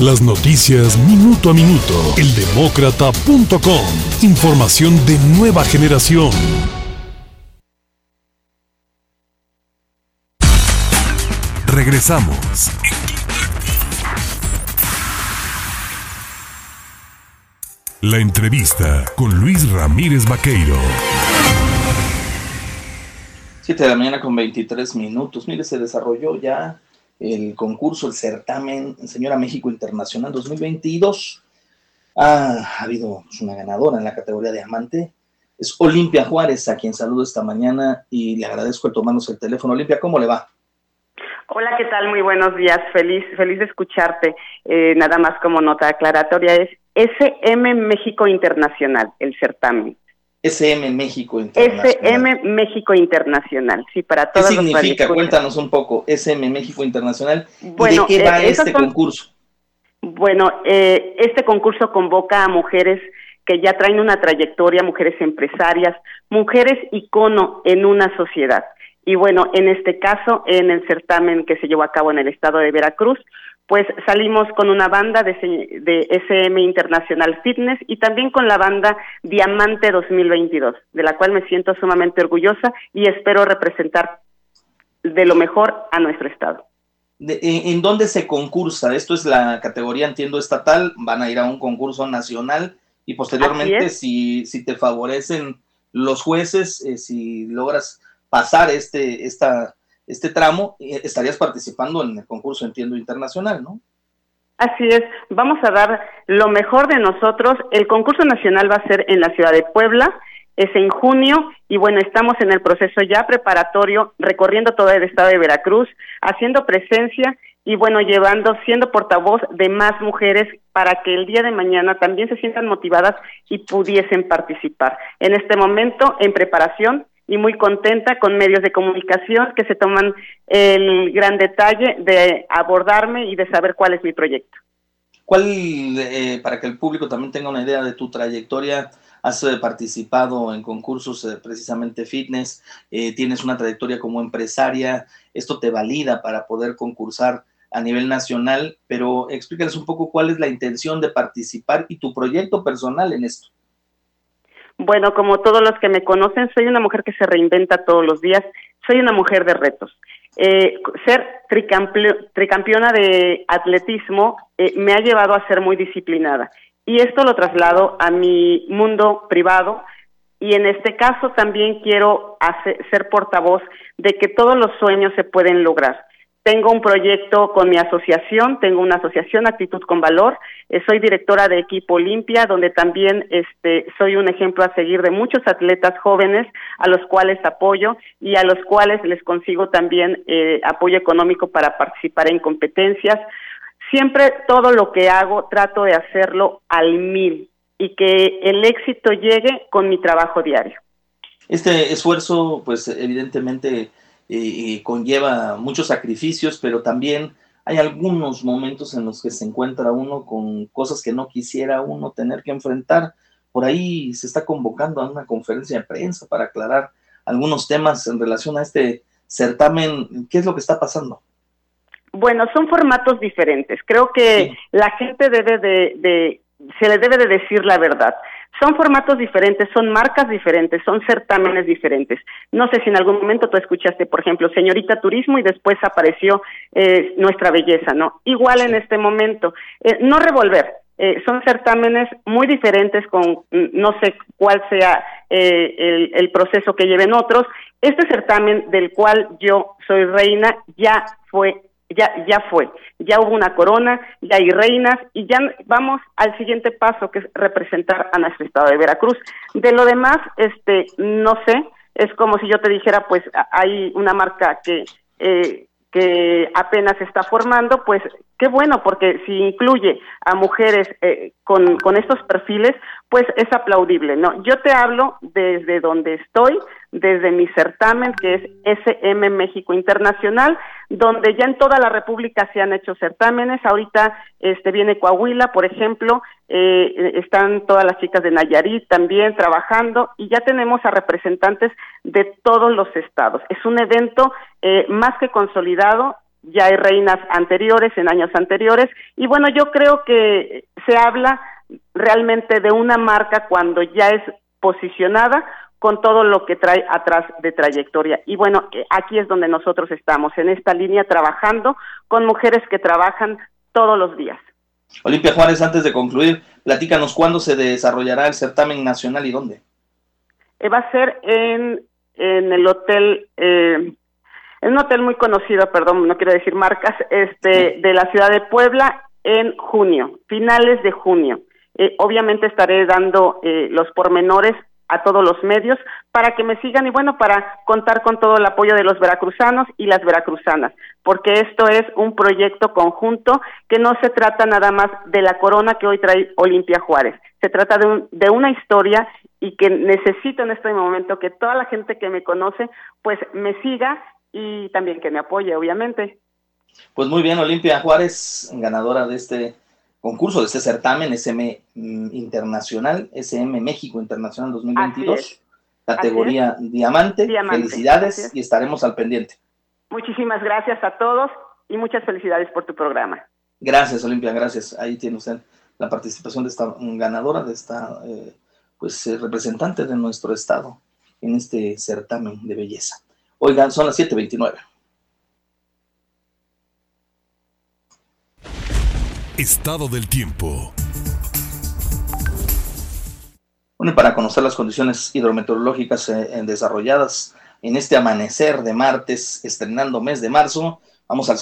Las noticias minuto a minuto. Eldemócrata.com. Información de nueva generación. Regresamos. La entrevista con Luis Ramírez Vaqueiro. 7 de la mañana con 23 minutos. Mire, se desarrolló ya el concurso, el certamen Señora México Internacional 2022. Ha habido pues, una ganadora en la categoría de amante. Es Olimpia Juárez, a quien saludo esta mañana y le agradezco el tomarnos el teléfono. Olimpia, ¿cómo le va? Hola, ¿qué tal? Muy buenos días. Feliz, feliz de escucharte. Eh, nada más como nota aclaratoria es SM México Internacional, el certamen. SM México Internacional. SM México Internacional, sí, para todos ¿Qué significa? Cuéntanos un poco, SM México Internacional. Bueno, ¿De qué va eh, este son, concurso? Bueno, eh, este concurso convoca a mujeres que ya traen una trayectoria, mujeres empresarias, mujeres icono en una sociedad. Y bueno, en este caso, en el certamen que se llevó a cabo en el estado de Veracruz, pues salimos con una banda de, de, SM Internacional Fitness y también con la banda Diamante 2022, de la cual me siento sumamente orgullosa y espero representar de lo mejor a nuestro estado. De, en, ¿En dónde se concursa? Esto es la categoría, entiendo, estatal, van a ir a un concurso nacional y posteriormente, si, si te favorecen los jueces, eh, si logras pasar este, esta, este tramo, eh, estarías participando en el concurso, entiendo, internacional, ¿no? Así es, vamos a dar lo mejor de nosotros. El concurso nacional va a ser en la ciudad de Puebla, es en junio y bueno, estamos en el proceso ya preparatorio, recorriendo todo el estado de Veracruz, haciendo presencia y bueno, llevando, siendo portavoz de más mujeres para que el día de mañana también se sientan motivadas y pudiesen participar. En este momento, en preparación, y muy contenta con medios de comunicación que se toman el gran detalle de abordarme y de saber cuál es mi proyecto. ¿Cuál, eh, para que el público también tenga una idea de tu trayectoria, has eh, participado en concursos eh, precisamente fitness, tienes una trayectoria como empresaria, esto te valida para poder concursar a nivel nacional, pero explícales un poco cuál es la intención de participar y tu proyecto personal en esto. Bueno, como todos los que me conocen, soy una mujer que se reinventa todos los días, soy una mujer de retos. Eh, ser tricampeona de atletismo eh, me ha llevado a ser muy disciplinada y esto lo traslado a mi mundo privado y en este caso también quiero ser portavoz de que todos los sueños se pueden lograr. Tengo un proyecto con mi asociación, tengo una asociación Actitud con Valor, eh, soy directora de Equipo Olimpia, donde también este, soy un ejemplo a seguir de muchos atletas jóvenes a los cuales apoyo y a los cuales les consigo también eh, apoyo económico para participar en competencias. Siempre todo lo que hago trato de hacerlo al mil y que el éxito llegue con mi trabajo diario. Este esfuerzo, pues evidentemente eh, conlleva muchos sacrificios, pero también hay algunos momentos en los que se encuentra uno con cosas que no quisiera uno tener que enfrentar. Por ahí se está convocando a una conferencia de prensa para aclarar algunos temas en relación a este certamen. ¿Qué es lo que está pasando? Bueno, son formatos diferentes. Creo que sí. la gente debe de, de, se le debe de decir la verdad. Son formatos diferentes, son marcas diferentes, son certámenes diferentes. No sé si en algún momento tú escuchaste, por ejemplo, Señorita Turismo y después apareció eh, Nuestra Belleza, ¿no? Igual en este momento. Eh, no revolver, eh, son certámenes muy diferentes con no sé cuál sea eh, el, el, proceso que lleven otros. Este certamen del cual yo soy reina ya fue ya, ya fue, ya hubo una corona, ya hay reinas y ya vamos al siguiente paso que es representar a nuestro estado de Veracruz. De lo demás, este, no sé, es como si yo te dijera, pues hay una marca que, eh, que apenas está formando, pues qué bueno, porque si incluye a mujeres eh, con, estos perfiles, pues es aplaudible, ¿no? Yo te hablo desde donde estoy, desde mi certamen, que es SM México Internacional, donde ya en toda la República se han hecho certámenes. Ahorita este viene Coahuila, por ejemplo, eh, están todas las chicas de Nayarit también trabajando y ya tenemos a representantes de todos los estados. Es un evento eh, más que consolidado ya hay reinas anteriores, en años anteriores, y bueno, yo creo que se habla realmente de una marca cuando ya es posicionada con todo lo que trae atrás de trayectoria. Y bueno, eh, aquí es donde nosotros estamos, en esta línea, trabajando con mujeres que trabajan todos los días. Olimpia Juárez, antes de concluir, platícanos cuándo se desarrollará el certamen nacional y dónde. Eh, va a ser en, en el hotel, eh, en un hotel muy conocido, perdón, no quiero decir marcas, este, de la ciudad de Puebla en junio, finales de junio. Eh, obviamente estaré dando eh, los pormenores a todos los medios para que me sigan y bueno, para contar con todo el apoyo de los veracruzanos y las veracruzanas, porque esto es un proyecto conjunto que no se trata nada más de la corona que hoy trae Olimpia Juárez, se trata de, un, de una historia y que necesito en este momento que toda la gente que me conoce pues me siga y también que me apoye, obviamente. Pues muy bien, Olimpia Juárez, ganadora de este concurso, de este certamen SM Internacional, SM México Internacional 2022, categoría diamante. diamante. Felicidades y estaremos al pendiente. Muchísimas gracias a todos y muchas felicidades por tu programa. Gracias, Olimpia, gracias. Ahí tiene usted la participación de esta ganadora, de esta eh, pues eh, representante de nuestro estado en este certamen de belleza. Oigan, son las 7:29. Estado del tiempo. Bueno, y para conocer las condiciones hidrometeorológicas eh, desarrolladas en este amanecer de martes, estrenando mes de marzo, vamos al